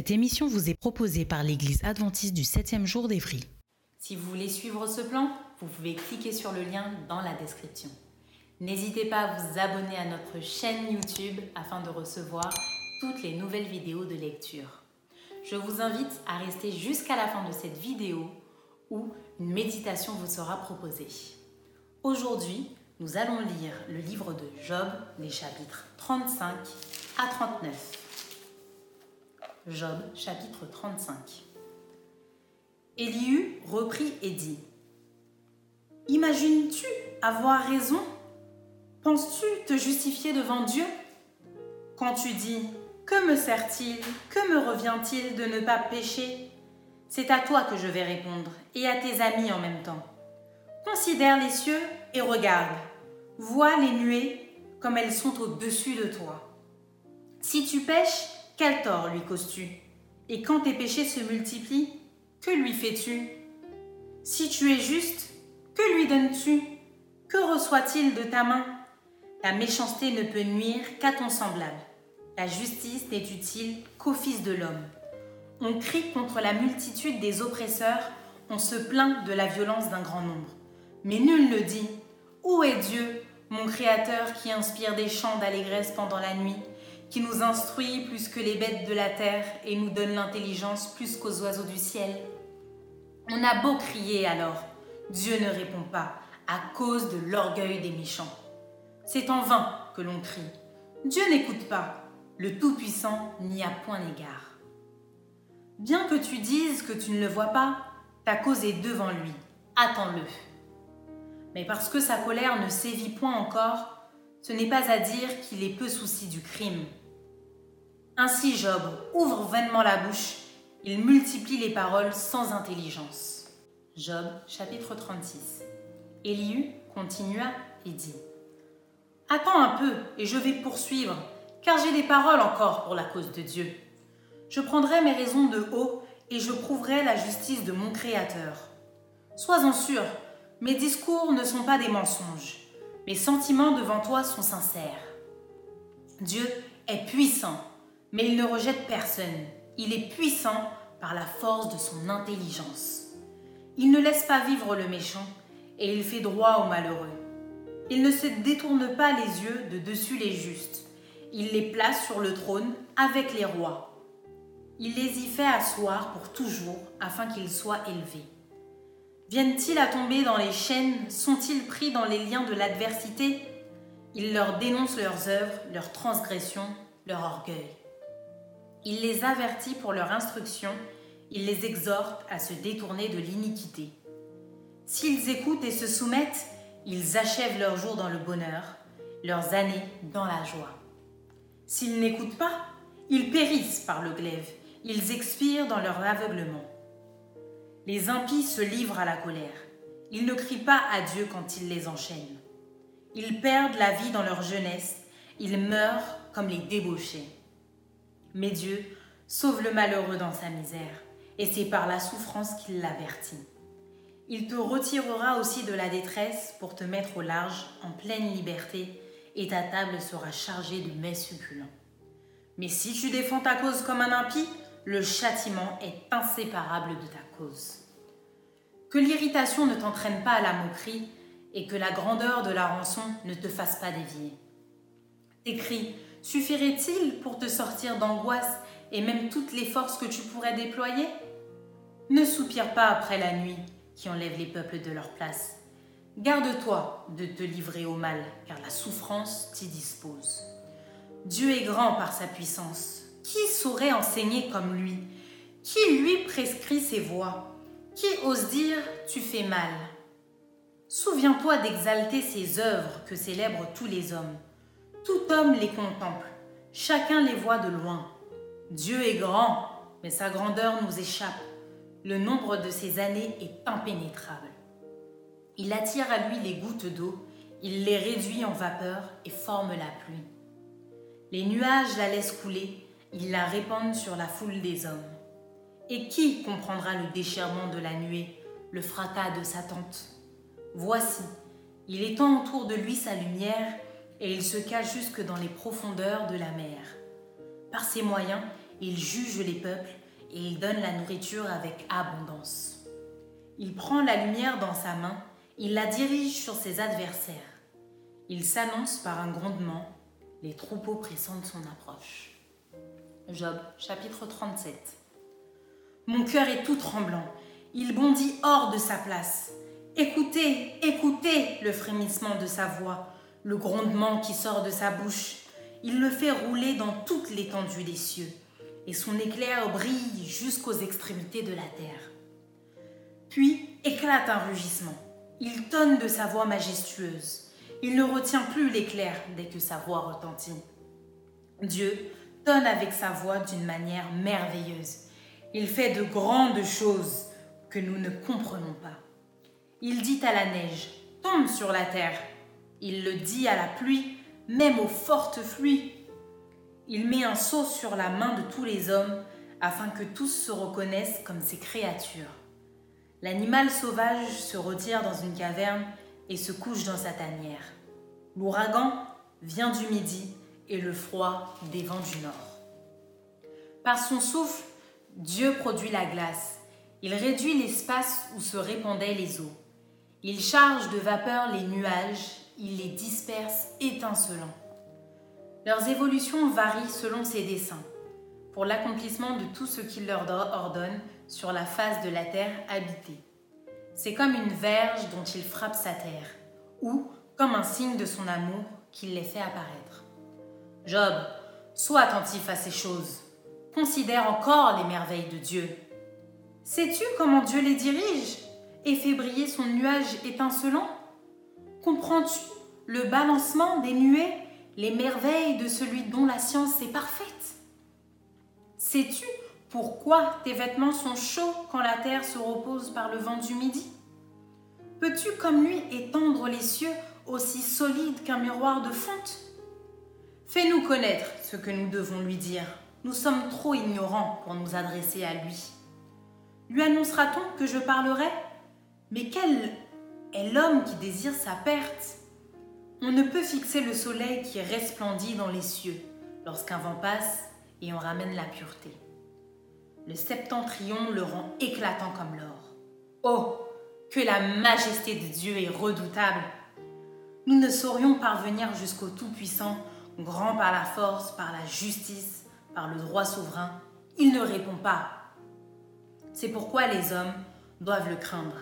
Cette émission vous est proposée par l'Église adventiste du 7e jour d'Évry. Si vous voulez suivre ce plan, vous pouvez cliquer sur le lien dans la description. N'hésitez pas à vous abonner à notre chaîne YouTube afin de recevoir toutes les nouvelles vidéos de lecture. Je vous invite à rester jusqu'à la fin de cette vidéo où une méditation vous sera proposée. Aujourd'hui, nous allons lire le livre de Job, les chapitres 35 à 39. Job chapitre 35. Élihu reprit et dit Imagines-tu avoir raison? Penses-tu te justifier devant Dieu? Quand tu dis Que me sert-il? Que me revient-il de ne pas pécher? C'est à toi que je vais répondre et à tes amis en même temps. Considère les cieux et regarde. Vois les nuées comme elles sont au-dessus de toi. Si tu pêches, quel tort lui causes-tu? Et quand tes péchés se multiplient, que lui fais-tu? Si tu es juste, que lui donnes-tu? Que reçoit-il de ta main? La méchanceté ne peut nuire qu'à ton semblable. La justice n'est utile qu'au Fils de l'homme. On crie contre la multitude des oppresseurs, on se plaint de la violence d'un grand nombre. Mais nul ne dit Où est Dieu, mon Créateur qui inspire des chants d'allégresse pendant la nuit? Qui nous instruit plus que les bêtes de la terre et nous donne l'intelligence plus qu'aux oiseaux du ciel. On a beau crier alors, Dieu ne répond pas à cause de l'orgueil des méchants. C'est en vain que l'on crie. Dieu n'écoute pas, le Tout-Puissant n'y a point égard. Bien que tu dises que tu ne le vois pas, ta cause est devant lui, attends-le. Mais parce que sa colère ne sévit point encore, ce n'est pas à dire qu'il est peu souci du crime. Ainsi Job ouvre vainement la bouche, il multiplie les paroles sans intelligence. Job chapitre 36. Élihu continua et dit Attends un peu et je vais poursuivre, car j'ai des paroles encore pour la cause de Dieu. Je prendrai mes raisons de haut et je prouverai la justice de mon Créateur. Sois-en sûr, mes discours ne sont pas des mensonges, mes sentiments devant toi sont sincères. Dieu est puissant mais il ne rejette personne. Il est puissant par la force de son intelligence. Il ne laisse pas vivre le méchant et il fait droit aux malheureux. Il ne se détourne pas les yeux de dessus les justes. Il les place sur le trône avec les rois. Il les y fait asseoir pour toujours afin qu'ils soient élevés. Viennent-ils à tomber dans les chaînes? Sont-ils pris dans les liens de l'adversité? Il leur dénonce leurs œuvres, leurs transgressions, leur orgueil. Il les avertit pour leur instruction, il les exhorte à se détourner de l'iniquité. S'ils écoutent et se soumettent, ils achèvent leurs jours dans le bonheur, leurs années dans la joie. S'ils n'écoutent pas, ils périssent par le glaive, ils expirent dans leur aveuglement. Les impies se livrent à la colère, ils ne crient pas à Dieu quand il les enchaîne. Ils perdent la vie dans leur jeunesse, ils meurent comme les débauchés. Mais Dieu sauve le malheureux dans sa misère, et c'est par la souffrance qu'il l'avertit. Il te retirera aussi de la détresse pour te mettre au large, en pleine liberté, et ta table sera chargée de mets succulents. Mais si tu défends ta cause comme un impie, le châtiment est inséparable de ta cause. Que l'irritation ne t'entraîne pas à la moquerie et que la grandeur de la rançon ne te fasse pas dévier. Tes cris suffirait-il pour te sortir d'angoisse et même toutes les forces que tu pourrais déployer? Ne soupire pas après la nuit qui enlève les peuples de leur place. Garde-toi de te livrer au mal, car la souffrance t'y dispose. Dieu est grand par sa puissance. Qui saurait enseigner comme lui? Qui lui prescrit ses voies? Qui ose dire tu fais mal? Souviens-toi d'exalter ses œuvres que célèbrent tous les hommes. Tout homme les contemple, chacun les voit de loin. Dieu est grand, mais sa grandeur nous échappe. Le nombre de ses années est impénétrable. Il attire à lui les gouttes d'eau, il les réduit en vapeur et forme la pluie. Les nuages la laissent couler, ils la répandent sur la foule des hommes. Et qui comprendra le déchirement de la nuée, le fracas de sa tente? Voici, il étend autour de lui sa lumière et il se cache jusque dans les profondeurs de la mer. Par ses moyens, il juge les peuples et il donne la nourriture avec abondance. Il prend la lumière dans sa main, il la dirige sur ses adversaires. Il s'annonce par un grondement les troupeaux pressentent son approche. Job, chapitre 37. Mon cœur est tout tremblant. Il bondit hors de sa place. Écoutez, écoutez le frémissement de sa voix, le grondement qui sort de sa bouche. Il le fait rouler dans toute l'étendue des cieux, et son éclair brille jusqu'aux extrémités de la terre. Puis éclate un rugissement. Il tonne de sa voix majestueuse. Il ne retient plus l'éclair dès que sa voix retentit. Dieu tonne avec sa voix d'une manière merveilleuse. Il fait de grandes choses que nous ne comprenons pas. Il dit à la neige, tombe sur la terre. Il le dit à la pluie, même aux fortes pluies. Il met un sceau sur la main de tous les hommes afin que tous se reconnaissent comme ses créatures. L'animal sauvage se retire dans une caverne et se couche dans sa tanière. L'ouragan vient du midi et le froid des vents du nord. Par son souffle, Dieu produit la glace. Il réduit l'espace où se répandaient les eaux. Il charge de vapeur les nuages, il les disperse étincelants. Leurs évolutions varient selon ses desseins, pour l'accomplissement de tout ce qu'il leur ordonne sur la face de la terre habitée. C'est comme une verge dont il frappe sa terre, ou comme un signe de son amour qu'il les fait apparaître. Job, sois attentif à ces choses. Considère encore les merveilles de Dieu. Sais-tu comment Dieu les dirige et fait briller son nuage étincelant? Comprends-tu le balancement des nuées, les merveilles de celui dont la science est parfaite? Sais-tu pourquoi tes vêtements sont chauds quand la terre se repose par le vent du midi? Peux-tu comme lui étendre les cieux aussi solides qu'un miroir de fonte? Fais-nous connaître ce que nous devons lui dire. Nous sommes trop ignorants pour nous adresser à lui. Lui annoncera-t-on que je parlerai? Mais quel est l'homme qui désire sa perte On ne peut fixer le soleil qui resplendit dans les cieux lorsqu'un vent passe et on ramène la pureté. Le septentrion le rend éclatant comme l'or. Oh, que la majesté de Dieu est redoutable. Nous ne saurions parvenir jusqu'au Tout-Puissant, grand par la force, par la justice, par le droit souverain. Il ne répond pas. C'est pourquoi les hommes doivent le craindre.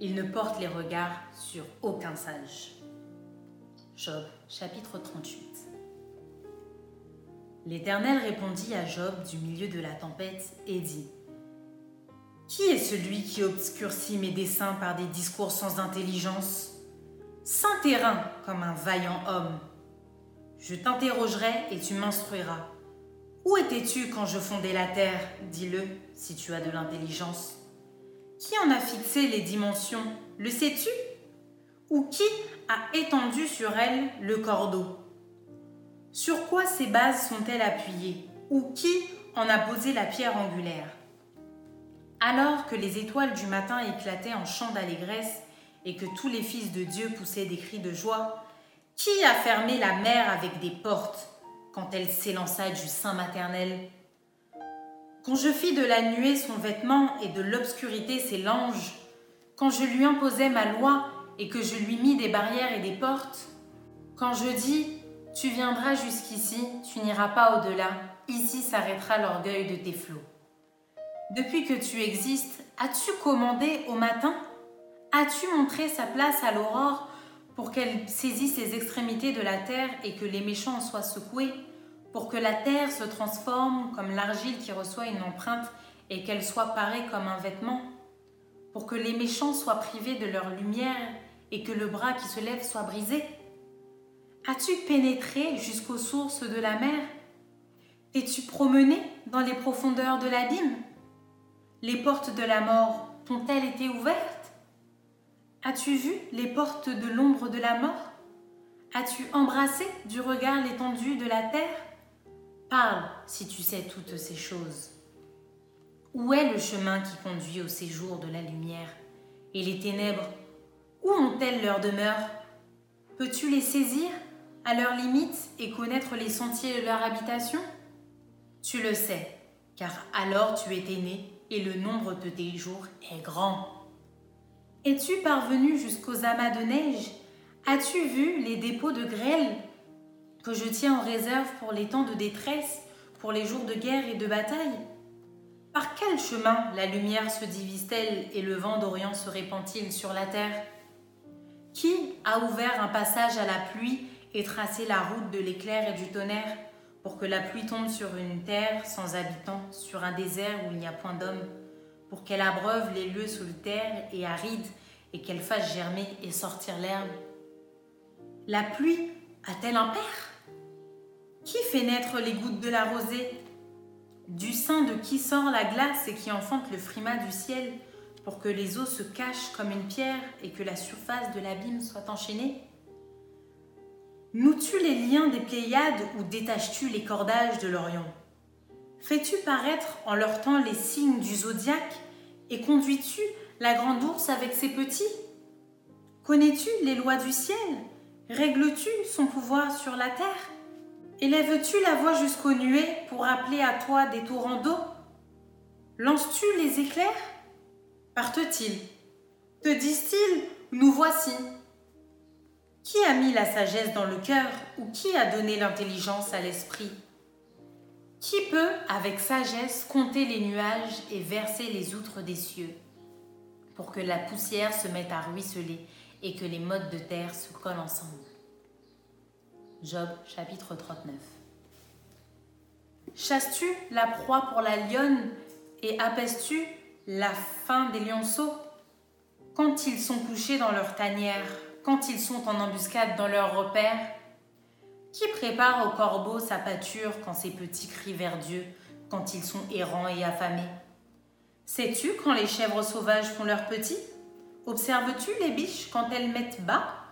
Il ne porte les regards sur aucun sage. Job chapitre 38 L'Éternel répondit à Job du milieu de la tempête et dit Qui est celui qui obscurcit mes desseins par des discours sans intelligence? Sans terrain comme un vaillant homme. Je t'interrogerai et tu m'instruiras. Où étais-tu quand je fondais la terre? Dis-le si tu as de l'intelligence. Qui en a fixé les dimensions? Le sais-tu? Ou qui a étendu sur elle le cordeau? Sur quoi ces bases sont-elles appuyées? Ou qui en a posé la pierre angulaire? Alors que les étoiles du matin éclataient en chants d'allégresse et que tous les fils de Dieu poussaient des cris de joie, qui a fermé la mer avec des portes quand elle s'élança du sein maternel Quand je fis de la nuée son vêtement et de l'obscurité ses langes, quand je lui imposai ma loi et que je lui mis des barrières et des portes, quand je dis tu viendras jusqu'ici, tu n'iras pas au-delà. Ici s'arrêtera l'orgueil de tes flots. Depuis que tu existes, as-tu commandé au matin? As-tu montré sa place à l'aurore pour qu'elle saisisse les extrémités de la terre et que les méchants en soient secoués? Pour que la terre se transforme comme l'argile qui reçoit une empreinte et qu'elle soit parée comme un vêtement, pour que les méchants soient privés de leur lumière et que le bras qui se lève soit brisé. As-tu pénétré jusqu'aux sources de la mer? Es-tu promené dans les profondeurs de l'abîme? Les portes de la mort t'ont-elles été ouvertes? As-tu vu les portes de l'ombre de la mort? As-tu embrassé du regard l'étendue de la terre? Parle si tu sais toutes ces choses. Où est le chemin qui conduit au séjour de la lumière Et les ténèbres, où ont-elles leur demeure? Peux-tu les saisir à leurs limites et connaître les sentiers de leur habitation? Tu le sais, car alors tu étais né et le nombre de tes jours est grand. Es-tu parvenu jusqu'aux amas de neige? As-tu vu les dépôts de grêle? Que je tiens en réserve pour les temps de détresse, pour les jours de guerre et de bataille. Par quel chemin la lumière se divise-t-elle et le vent d'Orient se répand-il sur la terre? Qui a ouvert un passage à la pluie et tracé la route de l'éclair et du tonnerre pour que la pluie tombe sur une terre sans habitants, sur un désert où il n'y a point d'homme, pour qu'elle abreuve les lieux solitaires et arides et qu'elle fasse germer et sortir l'herbe? La pluie a-t-elle un père? Qui fait naître les gouttes de la rosée? Du sein de qui sort la glace et qui enfante le frimas du ciel pour que les eaux se cachent comme une pierre et que la surface de l'abîme soit enchaînée? Noues-tu les liens des Pléiades ou détaches-tu les cordages de l'Orient? Fais-tu paraître en leur temps les signes du zodiaque et conduis-tu la grande ours avec ses petits? Connais-tu les lois du ciel? Règles-tu son pouvoir sur la terre? Élèves-tu la voix jusqu'aux nuées pour appeler à toi des torrents d'eau? Lances-tu les éclairs? Partent-ils? Te disent-ils Nous voici? Qui a mis la sagesse dans le cœur ou qui a donné l'intelligence à l'esprit? Qui peut, avec sagesse, compter les nuages et verser les outres des cieux? Pour que la poussière se mette à ruisseler et que les modes de terre se collent ensemble Job chapitre 39. Chasses-tu la proie pour la lionne et apaises-tu la faim des lionceaux? Quand ils sont couchés dans leur tanière, quand ils sont en embuscade dans leur repère Qui prépare au corbeau sa pâture quand ses petits crient vers Dieu, quand ils sont errants et affamés? Sais-tu quand les chèvres sauvages font leurs petits? Observes-tu les biches quand elles mettent bas?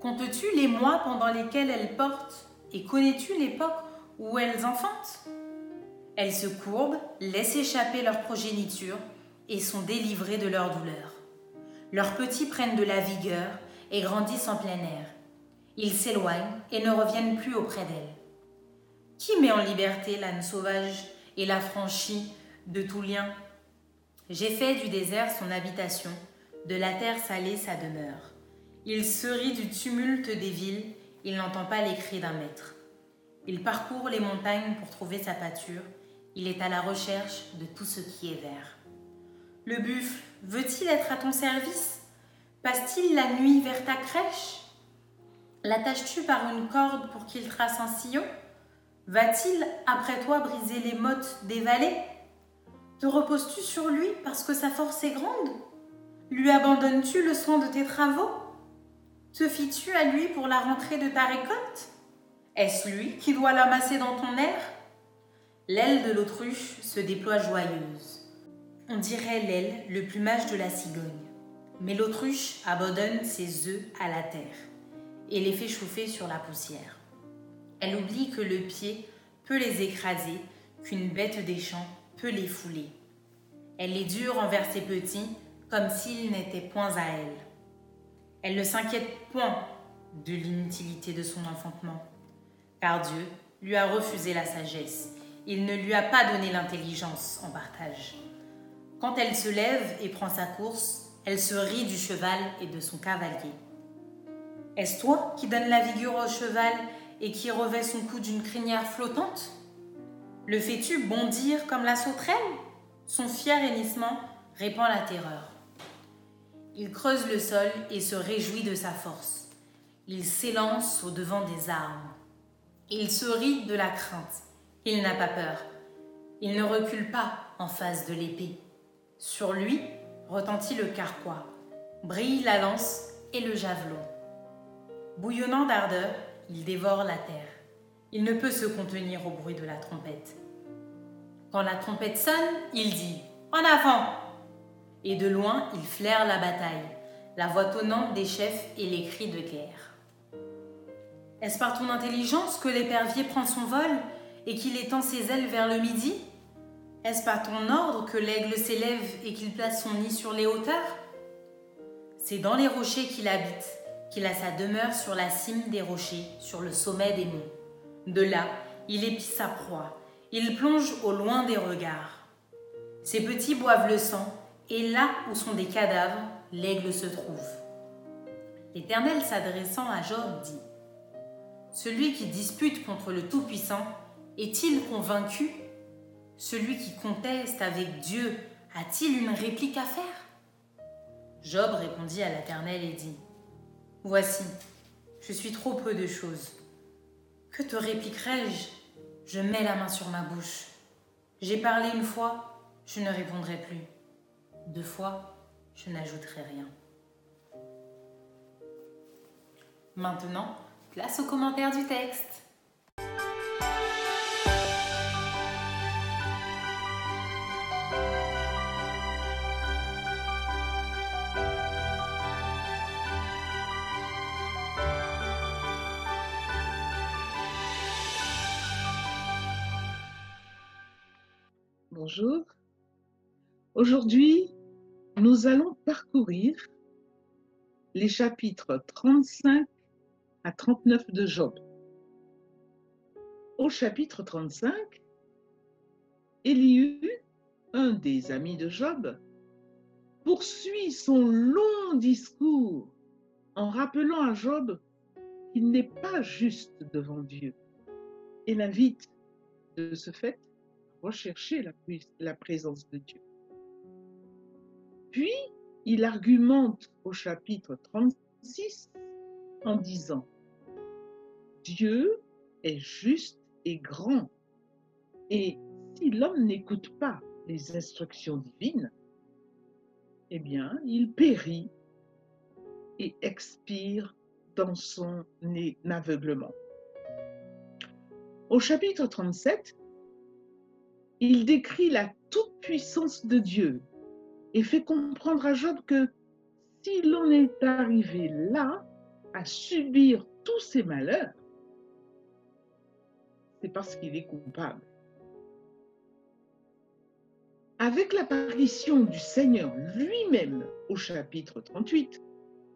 Comptes-tu les mois pendant lesquels elles portent et connais-tu l'époque où elles enfantent? Elles se courbent, laissent échapper leur progéniture et sont délivrées de leur douleur. Leurs petits prennent de la vigueur et grandissent en plein air. Ils s'éloignent et ne reviennent plus auprès d'elles. Qui met en liberté l'âne sauvage et l'affranchit de tout lien? J'ai fait du désert son habitation, de la terre salée sa demeure. Il se rit du tumulte des villes, il n'entend pas les cris d'un maître. Il parcourt les montagnes pour trouver sa pâture, il est à la recherche de tout ce qui est vert. Le buffle veut-il être à ton service? Passe-t-il la nuit vers ta crèche? L'attaches-tu par une corde pour qu'il trace un sillon? Va-t-il, après toi, briser les mottes des vallées? Te reposes-tu sur lui parce que sa force est grande? Lui abandonnes-tu le soin de tes travaux? Te fis-tu à lui pour la rentrée de ta récolte? Est-ce lui qui doit l'amasser dans ton air? L'aile de l'autruche se déploie joyeuse. On dirait l'aile, le plumage de la cigogne. Mais l'autruche abandonne ses œufs à la terre et les fait chauffer sur la poussière. Elle oublie que le pied peut les écraser, qu'une bête des champs peut les fouler. Elle les dure envers ses petits comme s'ils n'étaient point à elle. Elle ne s'inquiète point de l'inutilité de son enfantement, car Dieu lui a refusé la sagesse. Il ne lui a pas donné l'intelligence en partage. Quand elle se lève et prend sa course, elle se rit du cheval et de son cavalier. Est-ce toi qui donnes la vigueur au cheval et qui revêt son cou d'une crinière flottante? Le fais-tu bondir comme la sauterelle? Son fier hennissement répand la terreur. Il creuse le sol et se réjouit de sa force. Il s'élance au devant des armes. Il se rit de la crainte. Il n'a pas peur. Il ne recule pas en face de l'épée. Sur lui retentit le carquois, brille la lance et le javelot. Bouillonnant d'ardeur, il dévore la terre. Il ne peut se contenir au bruit de la trompette. Quand la trompette sonne, il dit En avant Et de loin, il flaire la bataille, la voix tonnante des chefs et les cris de guerre. Est-ce par ton intelligence que l'épervier prend son vol et qu'il étend ses ailes vers le midi? Est-ce par ton ordre que l'aigle s'élève et qu'il place son nid sur les hauteurs? C'est dans les rochers qu'il habite, qu'il a sa demeure sur la cime des rochers, sur le sommet des monts. De là, il épie sa proie, il plonge au loin des regards. Ses petits boivent le sang, et là où sont des cadavres, l'aigle se trouve. L'Éternel s'adressant à Job dit Celui qui dispute contre le Tout-Puissant est-il convaincu? Celui qui conteste avec Dieu a-t-il une réplique à faire? Job répondit à l'Éternel et dit Voici, je suis trop peu de choses. Que te répliquerai-je? Je mets la main sur ma bouche. J'ai parlé une fois, je ne répondrai plus. Deux fois, je n'ajouterai rien. Maintenant, place aux commentaires du texte. Bonjour. Aujourd'hui, nous allons parcourir les chapitres 35 à 39 de Job. Au chapitre 35, Elihu, un des amis de Job, poursuit son long discours en rappelant à Job qu'il n'est pas juste devant Dieu et l'invite de ce fait rechercher la, la présence de Dieu. Puis, il argumente au chapitre 36 en disant, Dieu est juste et grand, et si l'homme n'écoute pas les instructions divines, eh bien, il périt et expire dans son aveuglement. Au chapitre 37, il décrit la toute-puissance de Dieu et fait comprendre à Job que si l'on est arrivé là à subir tous ces malheurs, c'est parce qu'il est coupable. Avec l'apparition du Seigneur lui-même au chapitre 38,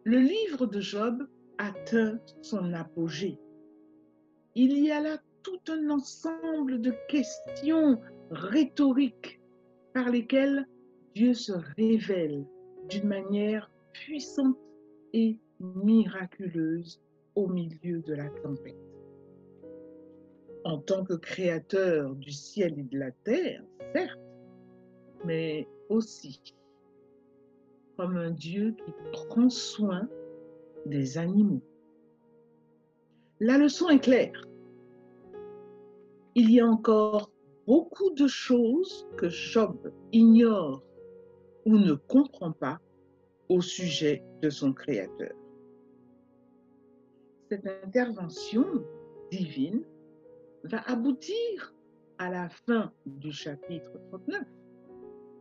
le livre de Job atteint son apogée. Il y a là tout un ensemble de questions rhétoriques par lesquelles Dieu se révèle d'une manière puissante et miraculeuse au milieu de la tempête. En tant que créateur du ciel et de la terre, certes, mais aussi comme un Dieu qui prend soin des animaux. La leçon est claire. Il y a encore beaucoup de choses que Job ignore ou ne comprend pas au sujet de son Créateur. Cette intervention divine va aboutir à la fin du chapitre 39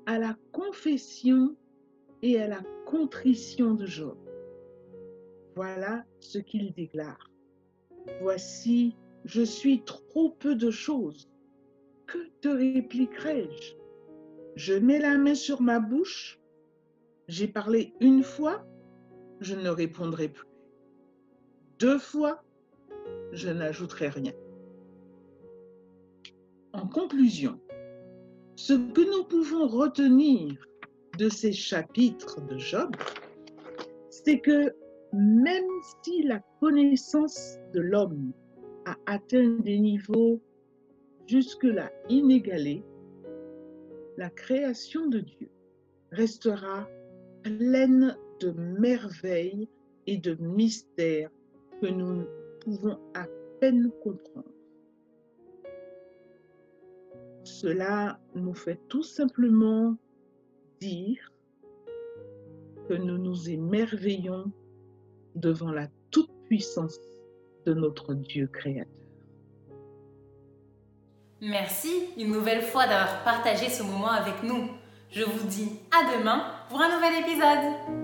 à la confession et à la contrition de Job. Voilà ce qu'il déclare. Voici, je suis trop peu de choses que te répliquerai-je? Je mets la main sur ma bouche. J'ai parlé une fois, je ne répondrai plus. Deux fois, je n'ajouterai rien. En conclusion, ce que nous pouvons retenir de ces chapitres de Job, c'est que même si la connaissance de l'homme a atteint des niveaux jusque-là inégalée, la création de Dieu restera pleine de merveilles et de mystères que nous pouvons à peine comprendre. Cela nous fait tout simplement dire que nous nous émerveillons devant la toute-puissance de notre Dieu créateur. Merci une nouvelle fois d'avoir partagé ce moment avec nous. Je vous dis à demain pour un nouvel épisode.